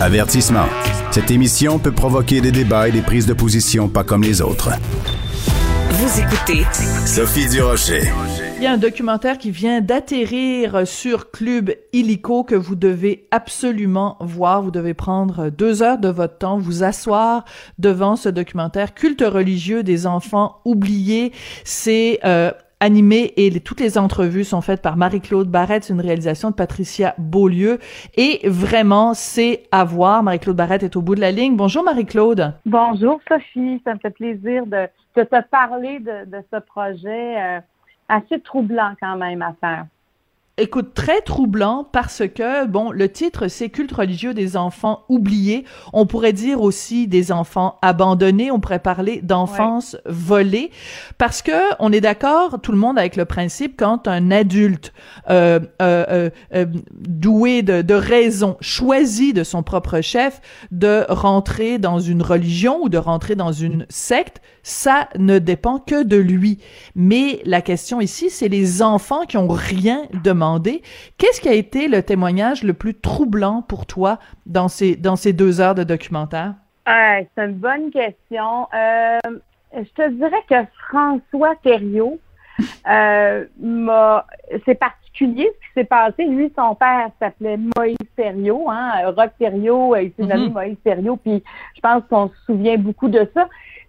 Avertissement. Cette émission peut provoquer des débats et des prises de position pas comme les autres. Vous écoutez Sophie Durocher. Il y a un documentaire qui vient d'atterrir sur Club Illico que vous devez absolument voir. Vous devez prendre deux heures de votre temps, vous asseoir devant ce documentaire Culte religieux des enfants oubliés. C'est euh, animé et toutes les entrevues sont faites par Marie-Claude Barrette, c'est une réalisation de Patricia Beaulieu et vraiment c'est à voir. Marie-Claude Barrette est au bout de la ligne. Bonjour Marie-Claude. Bonjour Sophie, ça me fait plaisir de, de te parler de, de ce projet euh, assez troublant quand même à faire. Écoute, très troublant parce que, bon, le titre, c'est Culte religieux des enfants oubliés. On pourrait dire aussi des enfants abandonnés. On pourrait parler d'enfance volée. Parce que, on est d'accord, tout le monde, avec le principe, quand un adulte euh, euh, euh, euh doué de, raison choisit de son propre chef de rentrer dans une religion ou de rentrer dans une secte, ça ne dépend que de lui. Mais la question ici, c'est les enfants qui ont rien demandé Qu'est-ce qui a été le témoignage le plus troublant pour toi dans ces, dans ces deux heures de documentaire? c'est une bonne question. Euh, je te dirais que François Thériault euh, m'a. C'est particulier ce qui s'est passé. Lui, son père s'appelait Moïse Thériault, hein, Rock Thériault, il s'est nommé mm-hmm. Moïse Thériault, puis je pense qu'on se souvient beaucoup de ça.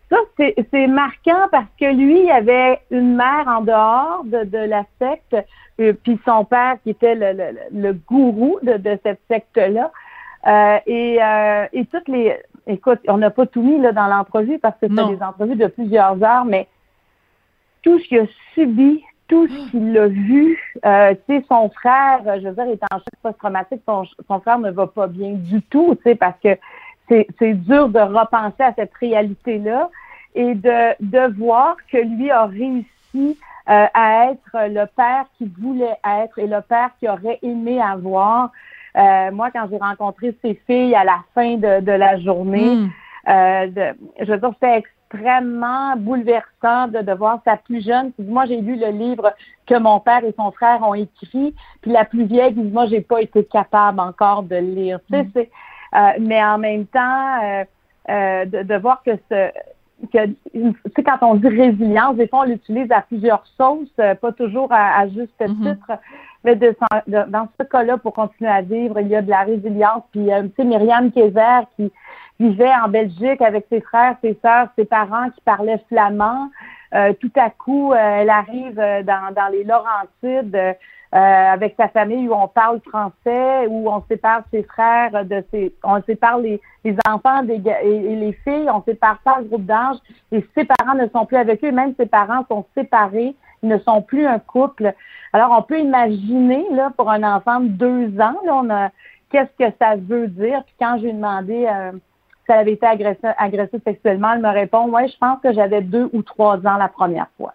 Ça, c'est marquant parce que lui, il avait une mère en dehors de, de la secte, euh, puis son père qui était le, le, le gourou de, de cette secte-là. Euh, et, euh, et toutes les... Écoute, on n'a pas tout mis là, dans l'entrevue parce que c'est des entrevues de plusieurs heures, mais tout ce qu'il a subi, tout ce qu'il a vu, euh, tu sais, son frère, je veux dire, est en choc post-traumatique, son, son frère ne va pas bien du tout, tu sais, parce que c'est dur de repenser à cette réalité-là et de, de voir que lui a réussi euh, à être le père qu'il voulait être et le père qu'il aurait aimé avoir. Euh, moi, quand j'ai rencontré ses filles à la fin de, de la journée, hmm. euh, de, je veux dire, c'était extrêmement bouleversant de, de voir sa plus jeune. Moi, j'ai lu le livre que mon père et son frère ont écrit, puis la plus vieille dit, moi, j'ai pas été capable encore de lire. Tu sais, hmm. c'est mais en même temps, euh, euh, de, de, voir que ce que tu sais, quand on dit résilience, des fois on l'utilise à plusieurs sauces, pas toujours à, juste mm-hmm. titre, mais de, dans ce cas-là, pour continuer à vivre, il y a de la résilience. Puis tu sais, Myriam Kézer qui vivait en Belgique avec ses frères, ses sœurs, ses parents qui parlaient flamand. tout à coup, elle arrive dans, dans les Laurentides euh, avec sa famille où on parle français, où on sépare ses frères de ses, on sépare les, enfants des, et, les filles, on sépare pas le groupe d'âge, et ses parents ne sont plus avec eux, même ses parents sont séparés, ils ne sont plus un couple. Alors on peut imaginer là pour un enfant de deux ans, là, on a qu'est-ce que ça veut dire? Puis quand je lui ai demandé euh, si elle avait été agressée, agressée sexuellement, elle me répond, ouais, je pense que j'avais deux ou trois ans la première fois.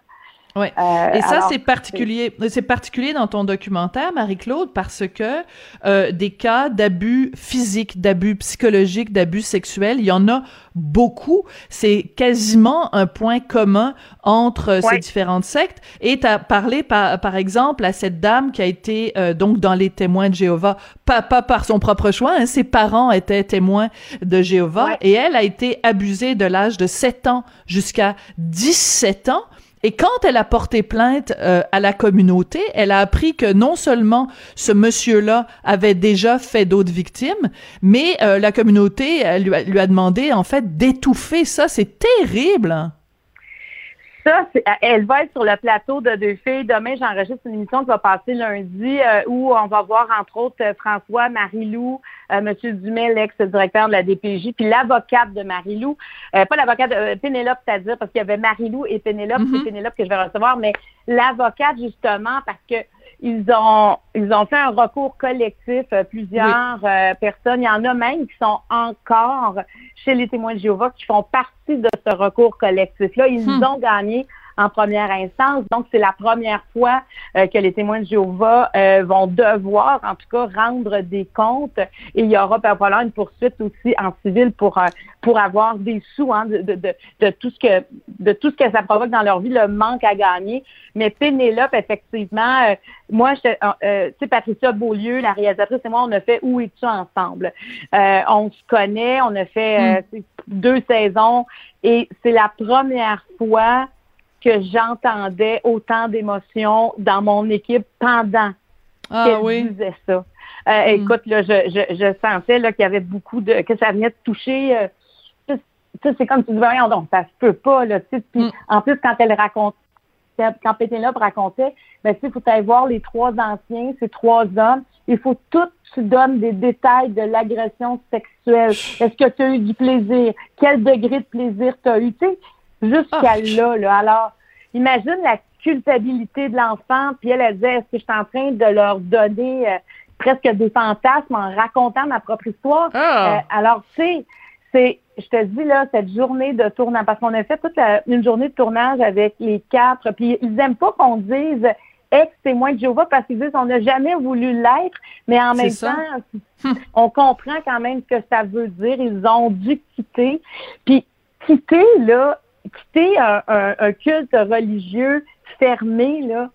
Oui. Euh, et ça, c'est particulier. C'est particulier dans ton documentaire, Marie-Claude, parce que euh, des cas d'abus physiques, d'abus psychologiques, d'abus sexuels, il y en a beaucoup. C'est quasiment un point commun entre ces différentes sectes. Et tu as parlé, par, par exemple, à cette dame qui a été euh, donc dans les témoins de Jéhovah, pas, pas par son propre choix, hein, ses parents étaient témoins de Jéhovah, et elle a été abusée de l'âge de 7 ans jusqu'à 17 ans. Et quand elle a porté plainte euh, à la communauté, elle a appris que non seulement ce monsieur-là avait déjà fait d'autres victimes, mais euh, la communauté lui, a, demandé en fait d'étouffer ça. C'est terrible. Ça, elle va être sur le plateau de Deux filles. Demain, j'enregistre une émission qui va passer lundi euh, où on va voir entre autres François, Marie-Lou, euh, Monsieur Dumais, l'ex-directeur de la DPJ, puis l'avocate de Marie-Lou, euh, pas l'avocate de Pénélope, c'est-à-dire parce qu'il y avait Marie-Lou et Pénélope, c'est mm-hmm. Pénélope que je vais recevoir, mais l'avocate justement parce que ils ont ils ont fait un recours collectif, plusieurs personnes. Il y en a même qui sont encore chez les témoins de Jéhovah qui font partie de ce recours collectif-là. Ils hmm. ont gagné en première instance. Donc, c'est la première fois euh, que les témoins de Jéhovah euh, vont devoir, en tout cas, rendre des comptes. Et il y aura probablement une poursuite aussi en civil pour euh, pour avoir des sous hein, de, de, de, de, tout ce que de tout ce que ça provoque dans leur vie, le manque à gagner. Mais Pénélope, effectivement, moi, je, tu sais, Patricia Beaulieu, la réalisatrice et moi, on a fait Où es-tu ensemble? on se connaît, on a fait mm. deux saisons et c'est la première fois que j'entendais autant d'émotions dans mon équipe pendant ah, qu'elle oui. disait ça. Euh, hmm. Écoute, là, je, je, je sentais là, qu'il y avait beaucoup de que ça venait de toucher. Euh, c'est comme tu dis, voyons donc, ça se peut pas, là, tu. Puis, hmm. en plus, quand elle racontait, quand Pénélope racontait, ben, tu sais, il faut aller voir les trois anciens, ces trois hommes. Il faut tout, tu donnes des détails de l'agression sexuelle. Est-ce que tu as eu du plaisir? Quel degré de plaisir tu as eu? Tu sais, jusqu'à oh. là, là. Alors, imagine la culpabilité de l'enfant, puis elle, elle disait, est-ce que je suis en train de leur donner euh, presque des fantasmes en racontant ma propre histoire? Ah. Euh, alors, tu sais, c'est, je te dis là, cette journée de tournage, parce qu'on a fait toute une journée de tournage avec les quatre, puis ils aiment pas qu'on dise ex-témoin de Jéhovah parce qu'ils disent on n'a jamais voulu l'être, mais en même temps, on comprend quand même ce que ça veut dire. Ils ont dû quitter. Puis quitter, là, quitter un, un, culte religieux fermé, là,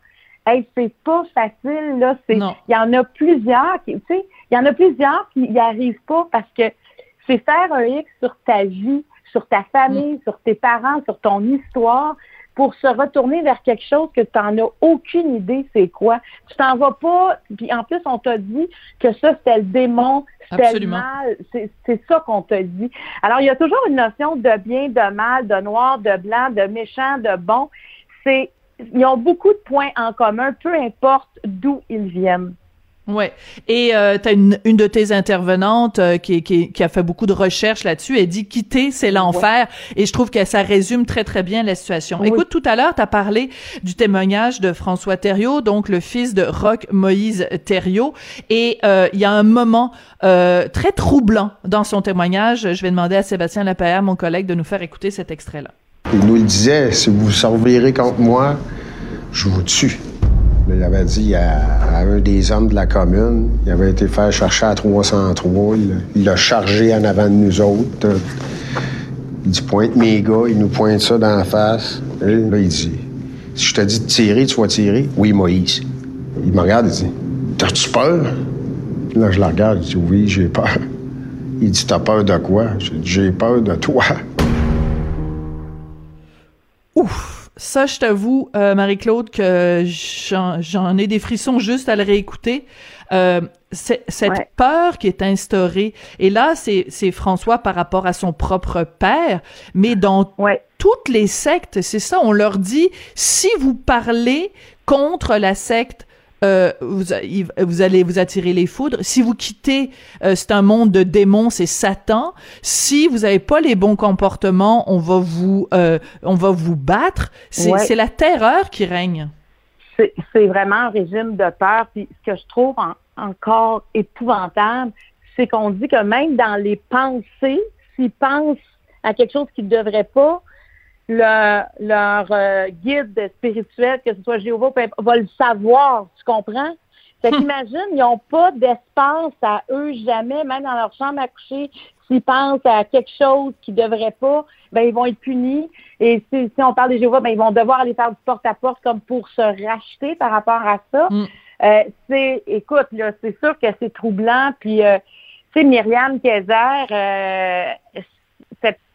hey, c'est pas facile, là. il y en a plusieurs qui, tu sais, il y en a plusieurs qui n'y arrivent pas parce que c'est faire un X sur ta vie, sur ta famille, mm. sur tes parents, sur ton histoire pour se retourner vers quelque chose que tu n'en as aucune idée c'est quoi. Tu t'en vas pas, puis en plus, on t'a dit que ça, c'était le démon, c'était le mal. C'est ça qu'on t'a dit. Alors, il y a toujours une notion de bien, de mal, de noir, de blanc, de méchant, de bon. C'est Ils ont beaucoup de points en commun, peu importe d'où ils viennent. Ouais. Et euh, tu as une, une de tes intervenantes euh, qui, qui, qui, a fait beaucoup de recherches là-dessus. Elle dit quitter, c'est l'enfer. Et je trouve que ça résume très très bien la situation. Écoute, tout à l'heure, tu as parlé du témoignage de François Thériault, donc le fils de Roch Moïse Thériault. Et euh, il y a un moment euh, très troublant dans son témoignage. Je vais demander à Sébastien Lapierre, mon collègue, de nous faire écouter cet extrait-là. Il nous le disait, si vous servirez contre moi, je vous tue. Il avait dit à, un des hommes de la commune, il avait été faire chercher à 303, il l'a chargé en avant de nous autres. Il dit pointe mes gars, il nous pointe ça dans la face. Là, il dit Si je te dis de tirer, tu vas tirer Oui, Moïse. Il me regarde, il dit T'as-tu peur? Là, je la regarde, je dis Oui, j'ai peur. Il dit T'as peur de quoi? J'ai peur de toi. Ça, je t'avoue, euh, Marie-Claude, que j'en ai des frissons juste à le réécouter. Euh, cette peur qui est instaurée, et là, c'est François par rapport à son propre père, mais dans toutes les sectes, c'est ça, on leur dit, si vous parlez contre la secte euh, vous, vous, allez vous attirer les foudres. Si vous quittez, euh, c'est un monde de démons, c'est Satan. Si vous n'avez pas les bons comportements, on va vous, euh, on va vous battre. C'est la terreur qui règne. C'est vraiment un régime de peur. Puis ce que je trouve encore épouvantable, c'est qu'on dit que même dans les pensées, s'ils pensent à quelque chose qu'ils ne devraient pas, leur, leur euh, guide spirituel, que ce soit Jéhovah, va le savoir, tu comprends? Fait qu'imagine, ils n'ont pas d'espace à eux jamais, même dans leur chambre à coucher. S'ils pensent à quelque chose qu'ils ne devraient pas, ben ils vont être punis. Et si, si on parle des Jéhovah, ben ils vont devoir aller faire du porte-à-porte comme pour se racheter par rapport à ça. Hum. Euh, c'est, écoute, là, c'est sûr que c'est troublant. Puis, euh, tu sais, Myriam Kaiser, euh,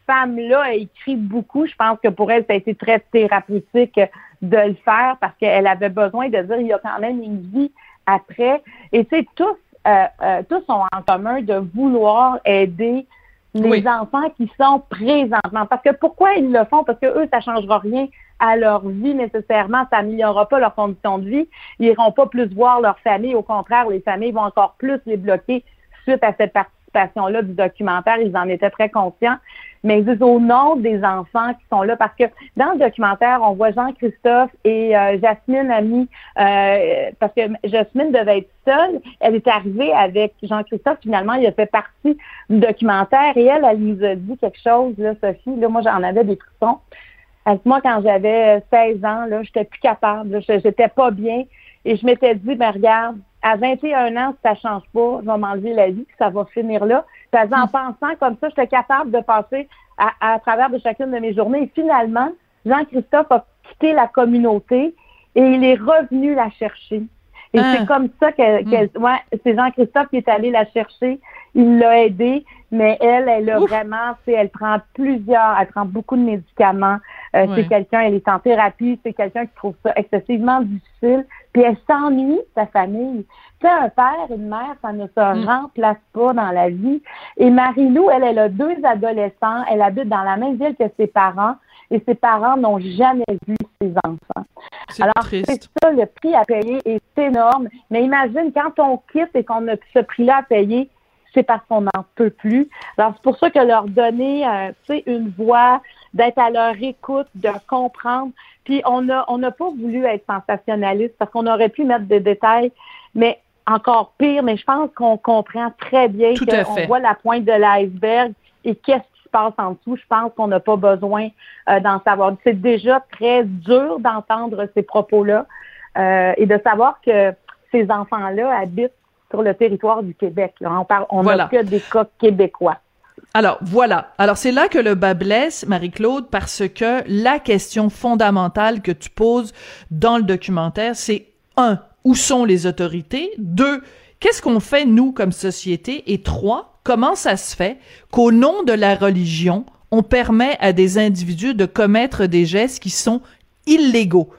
femme-là a écrit beaucoup. Je pense que pour elle, ça a été très thérapeutique de le faire parce qu'elle avait besoin de dire il y a quand même une vie après. Et tu sais, tous, euh, euh, tous ont en commun de vouloir aider les enfants qui sont présentement. Parce que pourquoi ils le font? Parce que eux, ça ne changera rien à leur vie nécessairement, ça n'améliorera pas leurs conditions de vie. Ils n'iront pas plus voir leur famille. Au contraire, les familles vont encore plus les bloquer suite à cette participation-là du documentaire. Ils en étaient très conscients mais ils disent au nom des enfants qui sont là parce que dans le documentaire, on voit Jean-Christophe et euh, Jasmine Ami, euh, parce que Jasmine devait être seule. Elle est arrivée avec Jean-Christophe. Finalement, il a fait partie du documentaire et elle, elle nous a dit quelque chose, là, Sophie. Là, moi, j'en avais des frissons. moi, quand j'avais 16 ans, là, j'étais plus capable, j'étais pas bien. Et je m'étais dit, ben regarde, à 21 ans, si ça change pas, je vais m'enlever la vie, puis ça va finir là. En hmm. pensant comme ça, j'étais capable de passer à, travers de chacune de mes journées. Et finalement, Jean-Christophe a quitté la communauté et il est revenu la chercher. Et c'est ah. comme ça que, hmm. ouais, c'est Jean-Christophe qui est allé la chercher. Il l'a aidé, mais elle, elle a vraiment, c'est, elle prend plusieurs, elle prend beaucoup de médicaments. Euh, c'est quelqu'un, elle est en thérapie, c'est quelqu'un qui trouve ça excessivement difficile. Puis elle s'ennuie sa famille. Tu sais, un père, une mère, ça ne se hmm. remplace pas dans la vie. Et Marie-Lou, elle, elle a deux adolescents. Elle habite dans la même ville que ses parents et ses parents n'ont jamais vu ses enfants. Alors, c'est ça, le prix à payer est énorme. Mais imagine, quand on quitte et qu'on a ce prix-là à payer, c'est parce qu'on n'en peut plus. Alors, c'est pour ça que leur donner, euh, une voix, d'être à leur écoute, de comprendre. Puis, on n'a on n'a pas voulu être sensationnaliste parce qu'on aurait pu mettre des détails, mais encore pire, mais je pense qu'on comprend très bien qu'on voit la pointe de l'iceberg et qu'est-ce passe en dessous, je pense qu'on n'a pas besoin euh, d'en savoir. C'est déjà très dur d'entendre ces propos-là euh, et de savoir que ces enfants-là habitent sur le territoire du Québec. On parle, on n'a que des cas québécois. Alors voilà. Alors c'est là que le bas blesse, Marie-Claude, parce que la question fondamentale que tu poses dans le documentaire, c'est un, où sont les autorités? Deux, qu'est-ce qu'on fait nous comme société? Et trois, comment ça se fait qu'au nom de la religion, on permet à des individus de commettre des gestes qui sont illégaux?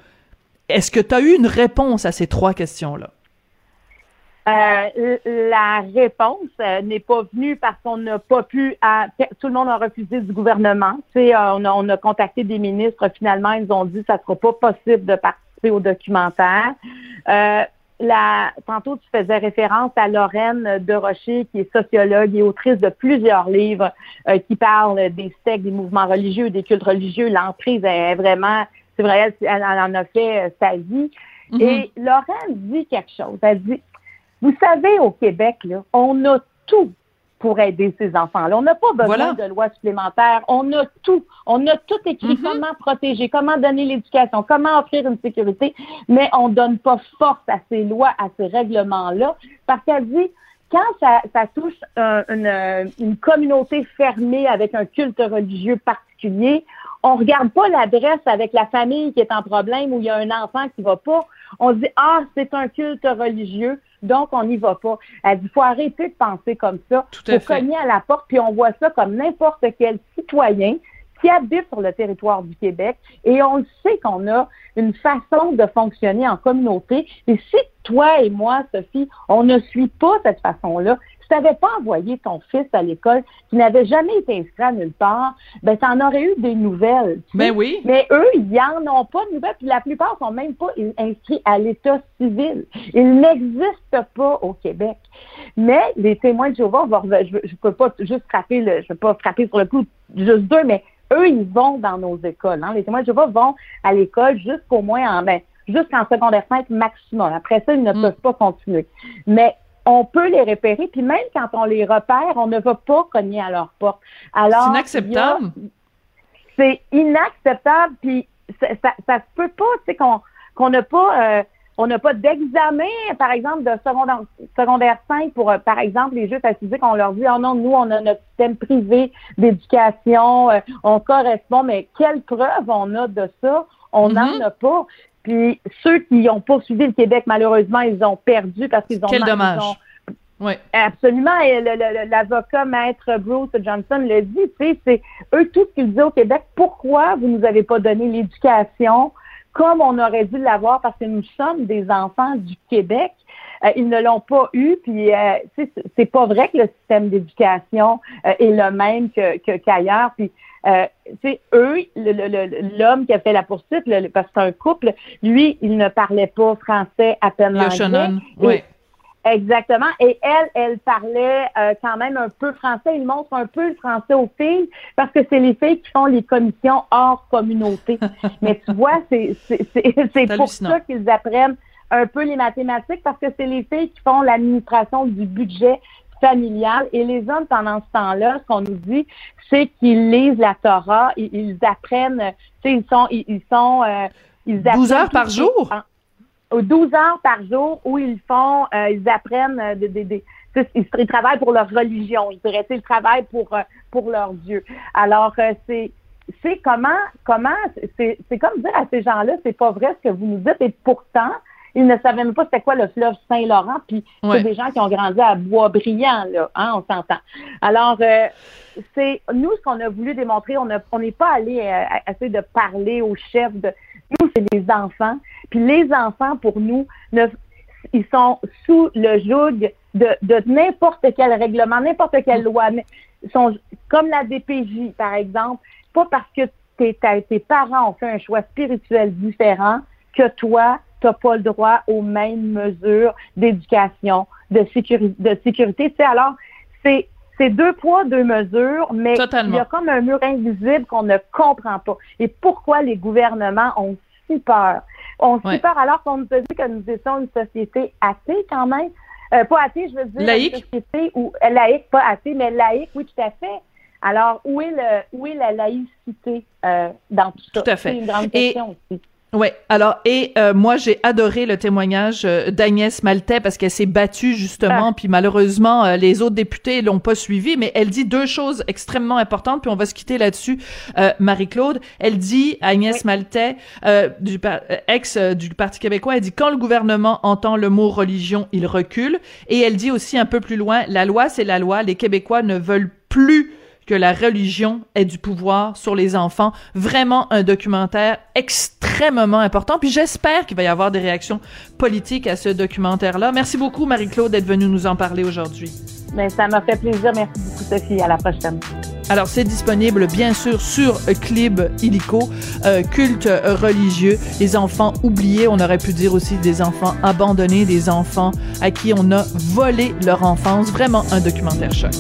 Est-ce que tu as eu une réponse à ces trois questions-là? Euh, la réponse euh, n'est pas venue parce qu'on n'a pas pu, tout le monde a refusé du gouvernement. Tu sais, euh, on, a, on, a, contacté des ministres, finalement, ils ont dit que ça sera pas possible de participer au documentaire la, tantôt, tu faisais référence à Lorraine de Rocher, qui est sociologue et autrice de plusieurs livres euh, qui parlent des sectes, des mouvements religieux, des cultes religieux. L'emprise est vraiment, c'est vrai, elle, en a fait euh, sa vie. Mm-hmm. Et Lorraine dit quelque chose. Elle dit, vous savez, au Québec, là, on a tout pour aider ces enfants-là. On n'a pas besoin de loi supplémentaire. On a tout. On a tout écrit. Mm-hmm. Comment protéger, comment donner l'éducation, comment offrir une sécurité, mais on donne pas force à ces lois, à ces règlements-là, parce qu'elle dit, quand ça, touche une, une, communauté fermée avec un culte religieux particulier, on regarde pas l'adresse avec la famille qui est en problème ou il y a un enfant qui va pas. On dit, ah, c'est un culte religieux donc on n'y va pas. Elle dit, faut arrêter de penser comme ça. Tout faut cogner à la porte, puis on voit ça comme n'importe quel citoyen qui habite sur le territoire du Québec et on le sait qu'on a une façon de fonctionner en communauté. Et si toi et moi, Sophie, on ne suit pas cette façon-là, n'avais pas envoyé ton fils à l'école, qui n'avait jamais été inscrit à nulle part, ben tu en aurais eu des nouvelles. Ben oui. Mais eux, ils n'en ont pas de nouvelles, puis la plupart sont même pas inscrits à l'état civil. Ils n'existent pas au Québec. Mais les témoins de Jéhovah, je ne peux pas juste frapper le, je peux pas frapper sur le coup juste deux, mais eux, ils vont dans nos écoles. Hein. Les témoins de Jéhovah vont à l'école jusqu'au moins en ben, jusqu'en secondaire 5 maximum. Après ça, ils ne mm. peuvent pas continuer. Mais on peut les repérer, puis même quand on les repère, on ne va pas cogner à leur porte. Alors, c'est inacceptable. C'est inacceptable, puis ça, ça, se peut pas, tu sais, qu'on qu'on n'a pas euh, on n'a pas d'examen, par exemple, de secondaire, secondaire 5 pour, euh, par exemple, les jeux physiques. On leur dit, oh non, nous, on a notre système privé d'éducation, euh, on correspond, mais quelle preuve on a de ça? On n'en mm-hmm. a pas. Puis ceux qui n'ont pas suivi le Québec, malheureusement, ils ont perdu parce qu'ils ont... Quel dommage. Oui. Absolument. Et l'avocat maître Bruce Johnson le dit, tu sais, c'est eux tout ce qu'ils disent au Québec. Pourquoi vous nous avez pas donné l'éducation comme on aurait dû l'avoir? Parce que nous sommes des enfants du Québec? Euh, ils ne l'ont pas eu, puis euh, c'est pas vrai que le système d'éducation euh, est le même que qu'ailleurs. puis euh, eux, l'homme qui a fait la poursuite, parce que c'est un couple, lui, il ne parlait pas français à peine l'anglais. Oui. Exactement. Et elle, elle parlait euh, quand même un peu français. Il montre un peu le français aux filles parce que c'est les filles qui font les commissions hors communauté. Mais tu vois, c'est pour ça qu'ils apprennent un peu les mathématiques parce que c'est les filles qui font l'administration du budget familiale. Et les hommes, pendant ce temps-là, ce qu'on nous dit, c'est qu'ils lisent la Torah, ils, apprennent, tu sais, ils sont, ils, sont, euh, ils 12 heures par jour? 12 heures par jour où ils font, euh, ils apprennent euh, des, des, des ils, travaillent pour leur religion, ils dirais, ils travaillent pour pour leur Dieu. Alors c'est c'est comment comment c'est c'est comme dire à ces gens-là, c'est pas vrai ce que vous nous dites et pourtant ils ne savaient même pas c'était quoi le fleuve Saint-Laurent, puis c'est des gens qui ont grandi à Bois-Brillant, là, hein, on s'entend. Alors, euh, c'est nous ce qu'on a voulu démontrer, on n'est pas allé euh, essayer de parler aux chefs de nous, c'est les enfants. Puis les enfants, pour nous, ils sont sous le joug de, de n'importe quel règlement, n'importe quelle loi. Ils sont comme la DPJ, par exemple, pas parce que tes, tes parents ont fait un choix spirituel différent que toi, tu n'as pas le droit aux mêmes mesures d'éducation, de, sécurité, de sécurité. alors, c'est c'est deux poids, deux mesures, mais il y a comme un mur invisible qu'on ne comprend pas. Et pourquoi les gouvernements ont si peur? Ont si peur alors qu'on nous a dit que nous étions une société athée quand même. Euh, pas athée, je veux dire laïque. une société où laïque, pas athée, mais laïque, oui, tout à fait. Alors, où est le où est la laïcité euh, dans tout ça? Tout à fait. C'est une grande question aussi. Ouais. Alors et euh, moi j'ai adoré le témoignage euh, d'Agnès Maltais parce qu'elle s'est battue justement, ah. puis malheureusement euh, les autres députés l'ont pas suivi, mais elle dit deux choses extrêmement importantes, puis on va se quitter là-dessus. Marie-Claude, elle dit Agnès Maltais, du ex du Parti québécois, elle dit quand le gouvernement entend le mot religion, il recule, et elle dit aussi un peu plus loin, la loi c'est la loi, les Québécois ne veulent plus que la religion ait du pouvoir sur les enfants. Vraiment un documentaire extrêmement important. Puis j'espère qu'il va y avoir des réactions politiques à ce documentaire-là. Merci beaucoup, Marie-Claude, d'être venue nous en parler aujourd'hui. Ben, ça m'a fait plaisir. Merci beaucoup, Sophie. À la prochaine. Alors, c'est disponible, bien sûr, sur Clib Illico, euh, culte religieux, les enfants oubliés, on aurait pu dire aussi des enfants abandonnés, des enfants à qui on a volé leur enfance. Vraiment un documentaire choc.